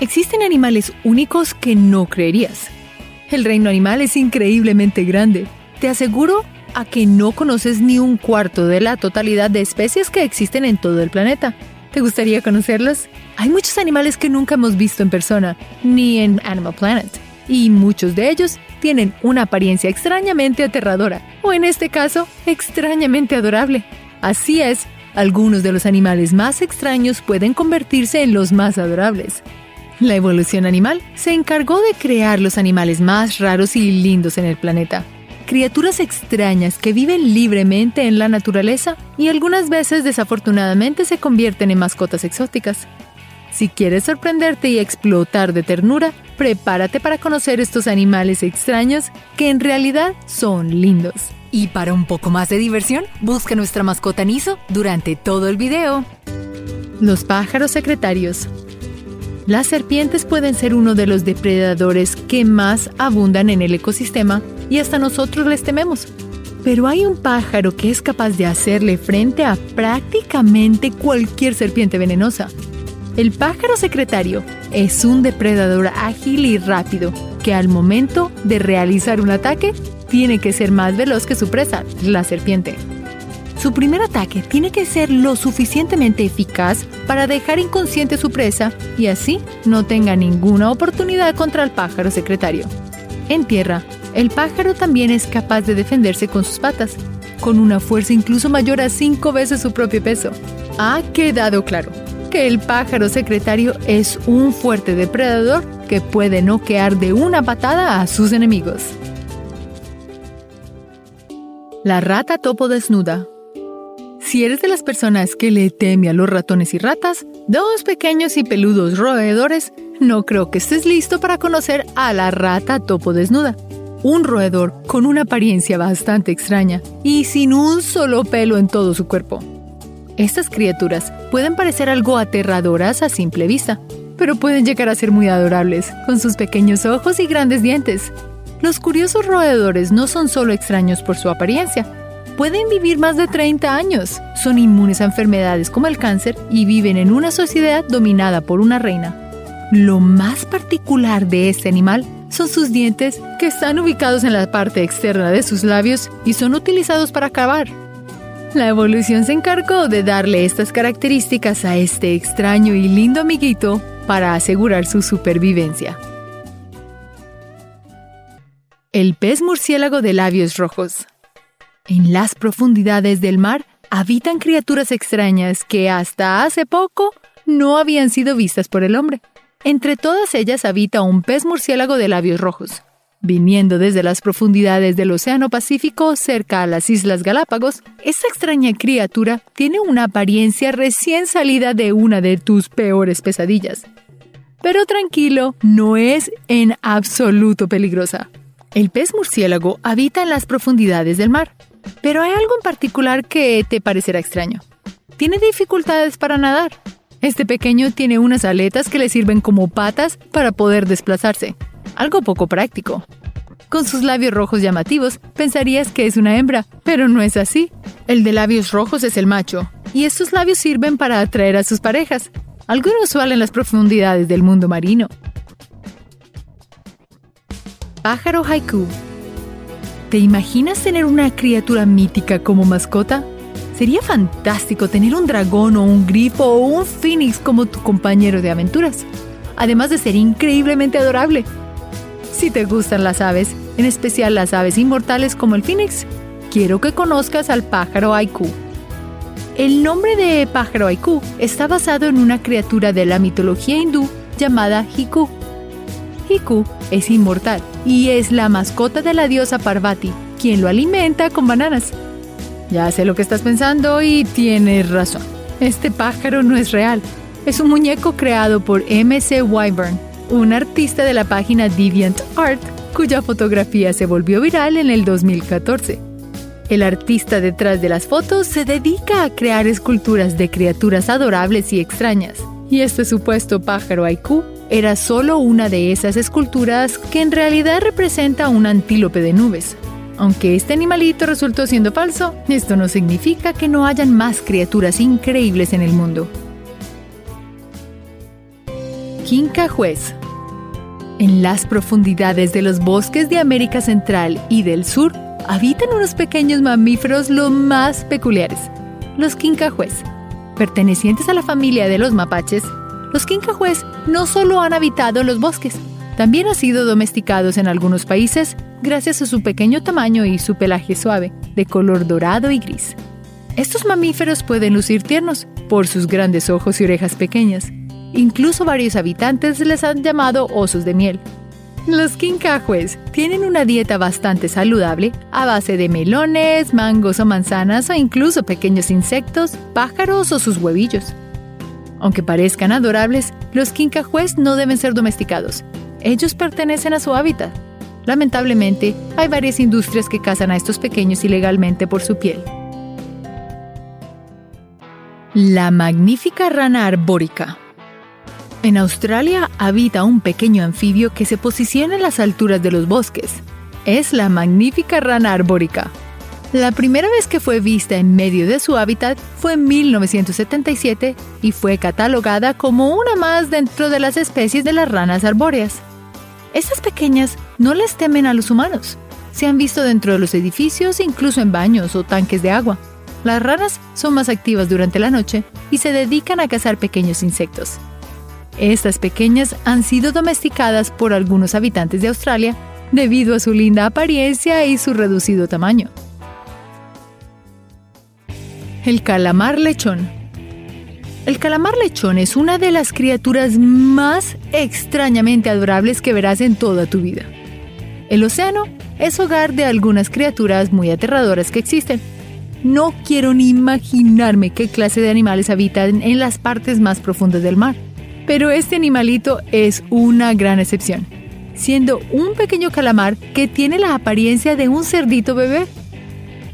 Existen animales únicos que no creerías. El reino animal es increíblemente grande. Te aseguro a que no conoces ni un cuarto de la totalidad de especies que existen en todo el planeta. ¿Te gustaría conocerlas? Hay muchos animales que nunca hemos visto en persona, ni en Animal Planet, y muchos de ellos tienen una apariencia extrañamente aterradora, o en este caso, extrañamente adorable. Así es, algunos de los animales más extraños pueden convertirse en los más adorables. La evolución animal se encargó de crear los animales más raros y lindos en el planeta. Criaturas extrañas que viven libremente en la naturaleza y algunas veces desafortunadamente se convierten en mascotas exóticas. Si quieres sorprenderte y explotar de ternura, prepárate para conocer estos animales extraños que en realidad son lindos. Y para un poco más de diversión, busca nuestra mascota Niso durante todo el video. Los pájaros secretarios. Las serpientes pueden ser uno de los depredadores que más abundan en el ecosistema y hasta nosotros les tememos. Pero hay un pájaro que es capaz de hacerle frente a prácticamente cualquier serpiente venenosa. El pájaro secretario es un depredador ágil y rápido que al momento de realizar un ataque tiene que ser más veloz que su presa, la serpiente. Su primer ataque tiene que ser lo suficientemente eficaz para dejar inconsciente a su presa y así no tenga ninguna oportunidad contra el pájaro secretario. En tierra, el pájaro también es capaz de defenderse con sus patas, con una fuerza incluso mayor a cinco veces su propio peso. Ha quedado claro que el pájaro secretario es un fuerte depredador que puede noquear de una patada a sus enemigos. La rata topo desnuda si eres de las personas que le teme a los ratones y ratas, dos pequeños y peludos roedores, no creo que estés listo para conocer a la rata topo desnuda. Un roedor con una apariencia bastante extraña y sin un solo pelo en todo su cuerpo. Estas criaturas pueden parecer algo aterradoras a simple vista, pero pueden llegar a ser muy adorables, con sus pequeños ojos y grandes dientes. Los curiosos roedores no son solo extraños por su apariencia, pueden vivir más de 30 años. Son inmunes a enfermedades como el cáncer y viven en una sociedad dominada por una reina. Lo más particular de este animal son sus dientes que están ubicados en la parte externa de sus labios y son utilizados para cavar. La evolución se encargó de darle estas características a este extraño y lindo amiguito para asegurar su supervivencia. El pez murciélago de labios rojos. En las profundidades del mar habitan criaturas extrañas que hasta hace poco no habían sido vistas por el hombre. Entre todas ellas habita un pez murciélago de labios rojos. Viniendo desde las profundidades del Océano Pacífico cerca a las Islas Galápagos, esta extraña criatura tiene una apariencia recién salida de una de tus peores pesadillas. Pero tranquilo, no es en absoluto peligrosa. El pez murciélago habita en las profundidades del mar. Pero hay algo en particular que te parecerá extraño. Tiene dificultades para nadar. Este pequeño tiene unas aletas que le sirven como patas para poder desplazarse. Algo poco práctico. Con sus labios rojos llamativos, pensarías que es una hembra, pero no es así. El de labios rojos es el macho, y estos labios sirven para atraer a sus parejas, algo inusual en las profundidades del mundo marino. Pájaro haiku ¿Te imaginas tener una criatura mítica como mascota? Sería fantástico tener un dragón o un grifo o un phoenix como tu compañero de aventuras, además de ser increíblemente adorable. Si te gustan las aves, en especial las aves inmortales como el phoenix, quiero que conozcas al pájaro haiku. El nombre de pájaro haiku está basado en una criatura de la mitología hindú llamada Hiku. Hiku es inmortal y es la mascota de la diosa Parvati, quien lo alimenta con bananas. Ya sé lo que estás pensando y tienes razón. Este pájaro no es real. Es un muñeco creado por MC Wyburn, un artista de la página DeviantArt, cuya fotografía se volvió viral en el 2014. El artista detrás de las fotos se dedica a crear esculturas de criaturas adorables y extrañas. Y este supuesto pájaro haiku era solo una de esas esculturas que en realidad representa un antílope de nubes. Aunque este animalito resultó siendo falso, esto no significa que no hayan más criaturas increíbles en el mundo. Quincajuez. En las profundidades de los bosques de América Central y del Sur habitan unos pequeños mamíferos lo más peculiares, los quincajuez. Pertenecientes a la familia de los mapaches, los quincajuez no solo han habitado los bosques, también han sido domesticados en algunos países gracias a su pequeño tamaño y su pelaje suave, de color dorado y gris. Estos mamíferos pueden lucir tiernos por sus grandes ojos y orejas pequeñas. Incluso varios habitantes les han llamado osos de miel. Los quincajues tienen una dieta bastante saludable a base de melones, mangos o manzanas o incluso pequeños insectos, pájaros o sus huevillos. Aunque parezcan adorables, los quincajues no deben ser domesticados. Ellos pertenecen a su hábitat. Lamentablemente, hay varias industrias que cazan a estos pequeños ilegalmente por su piel. La magnífica rana arbórica. En Australia habita un pequeño anfibio que se posiciona en las alturas de los bosques. Es la magnífica rana arbórica. La primera vez que fue vista en medio de su hábitat fue en 1977 y fue catalogada como una más dentro de las especies de las ranas arbóreas. Estas pequeñas no les temen a los humanos. Se han visto dentro de los edificios, incluso en baños o tanques de agua. Las ranas son más activas durante la noche y se dedican a cazar pequeños insectos. Estas pequeñas han sido domesticadas por algunos habitantes de Australia debido a su linda apariencia y su reducido tamaño. El calamar lechón. El calamar lechón es una de las criaturas más extrañamente adorables que verás en toda tu vida. El océano es hogar de algunas criaturas muy aterradoras que existen, no quiero ni imaginarme qué clase de animales habitan en las partes más profundas del mar. Pero este animalito es una gran excepción, siendo un pequeño calamar que tiene la apariencia de un cerdito bebé.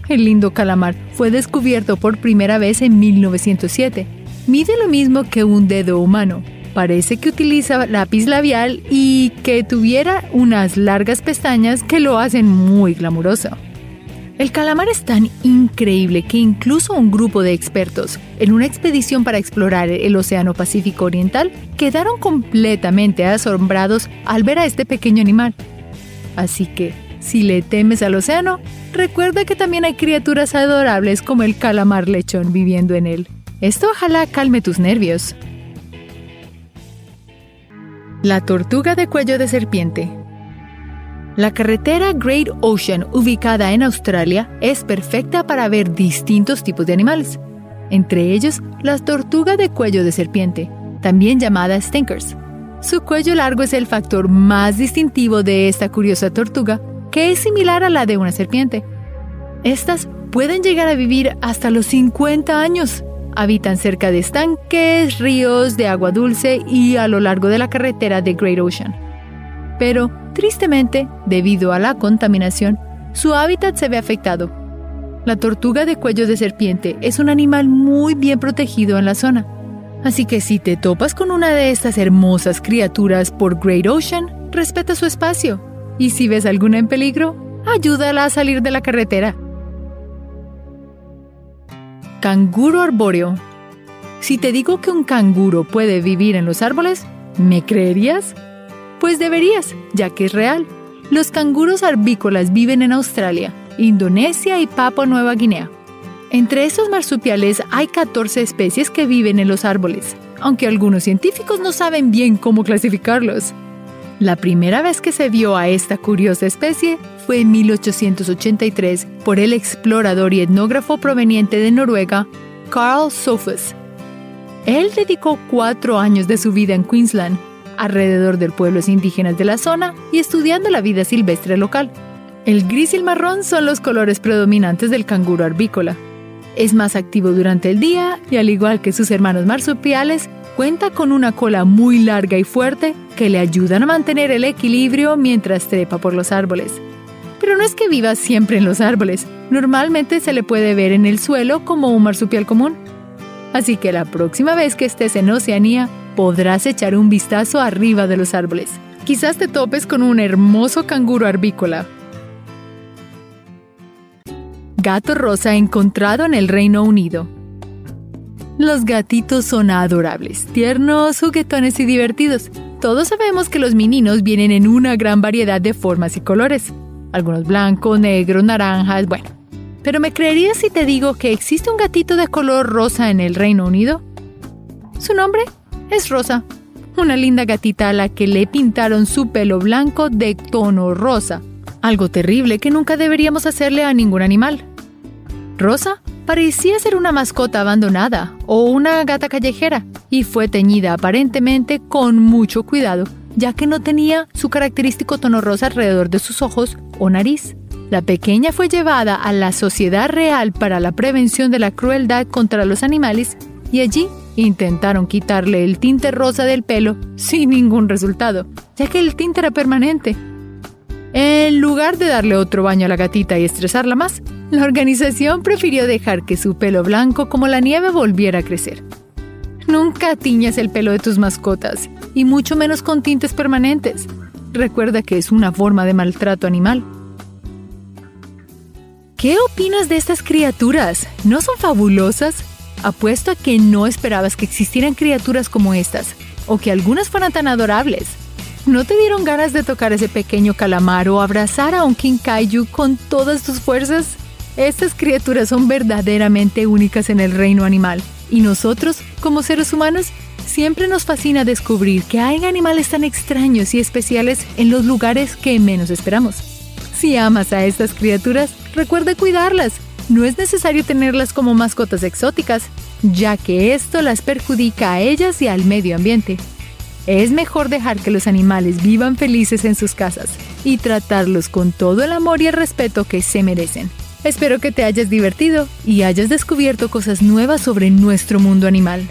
El lindo calamar fue descubierto por primera vez en 1907. Mide lo mismo que un dedo humano. Parece que utiliza lápiz labial y que tuviera unas largas pestañas que lo hacen muy glamuroso. El calamar es tan increíble que incluso un grupo de expertos, en una expedición para explorar el Océano Pacífico Oriental, quedaron completamente asombrados al ver a este pequeño animal. Así que, si le temes al océano, recuerda que también hay criaturas adorables como el calamar lechón viviendo en él. Esto ojalá calme tus nervios. La tortuga de cuello de serpiente la carretera Great Ocean, ubicada en Australia, es perfecta para ver distintos tipos de animales, entre ellos la tortuga de cuello de serpiente, también llamada stinkers. Su cuello largo es el factor más distintivo de esta curiosa tortuga, que es similar a la de una serpiente. Estas pueden llegar a vivir hasta los 50 años. Habitan cerca de estanques, ríos de agua dulce y a lo largo de la carretera de Great Ocean. Pero, tristemente, debido a la contaminación, su hábitat se ve afectado. La tortuga de cuello de serpiente es un animal muy bien protegido en la zona. Así que si te topas con una de estas hermosas criaturas por Great Ocean, respeta su espacio. Y si ves alguna en peligro, ayúdala a salir de la carretera. Canguro arbóreo. Si te digo que un canguro puede vivir en los árboles, ¿me creerías? Pues deberías, ya que es real. Los canguros arbícolas viven en Australia, Indonesia y Papua Nueva Guinea. Entre estos marsupiales hay 14 especies que viven en los árboles, aunque algunos científicos no saben bien cómo clasificarlos. La primera vez que se vio a esta curiosa especie fue en 1883 por el explorador y etnógrafo proveniente de Noruega, Carl Sophus. Él dedicó cuatro años de su vida en Queensland alrededor de pueblos indígenas de la zona y estudiando la vida silvestre local. El gris y el marrón son los colores predominantes del canguro arbícola. Es más activo durante el día y al igual que sus hermanos marsupiales, cuenta con una cola muy larga y fuerte que le ayudan a mantener el equilibrio mientras trepa por los árboles. Pero no es que viva siempre en los árboles, normalmente se le puede ver en el suelo como un marsupial común. Así que la próxima vez que estés en Oceanía, podrás echar un vistazo arriba de los árboles. Quizás te topes con un hermoso canguro arbícola. Gato rosa encontrado en el Reino Unido. Los gatitos son adorables, tiernos, juguetones y divertidos. Todos sabemos que los mininos vienen en una gran variedad de formas y colores. Algunos blancos, negros, naranjas, bueno. Pero ¿me creerías si te digo que existe un gatito de color rosa en el Reino Unido? Su nombre es Rosa, una linda gatita a la que le pintaron su pelo blanco de tono rosa, algo terrible que nunca deberíamos hacerle a ningún animal. Rosa parecía ser una mascota abandonada o una gata callejera y fue teñida aparentemente con mucho cuidado, ya que no tenía su característico tono rosa alrededor de sus ojos o nariz. La pequeña fue llevada a la Sociedad Real para la Prevención de la Crueldad contra los Animales y allí intentaron quitarle el tinte rosa del pelo sin ningún resultado, ya que el tinte era permanente. En lugar de darle otro baño a la gatita y estresarla más, la organización prefirió dejar que su pelo blanco como la nieve volviera a crecer. Nunca tiñas el pelo de tus mascotas, y mucho menos con tintes permanentes. Recuerda que es una forma de maltrato animal. ¿Qué opinas de estas criaturas? ¿No son fabulosas? Apuesto a que no esperabas que existieran criaturas como estas, o que algunas fueran tan adorables. ¿No te dieron ganas de tocar ese pequeño calamar o abrazar a un King Kaiju con todas tus fuerzas? Estas criaturas son verdaderamente únicas en el reino animal, y nosotros, como seres humanos, siempre nos fascina descubrir que hay animales tan extraños y especiales en los lugares que menos esperamos. Si amas a estas criaturas, recuerda cuidarlas no es necesario tenerlas como mascotas exóticas, ya que esto las perjudica a ellas y al medio ambiente. Es mejor dejar que los animales vivan felices en sus casas y tratarlos con todo el amor y el respeto que se merecen. Espero que te hayas divertido y hayas descubierto cosas nuevas sobre nuestro mundo animal.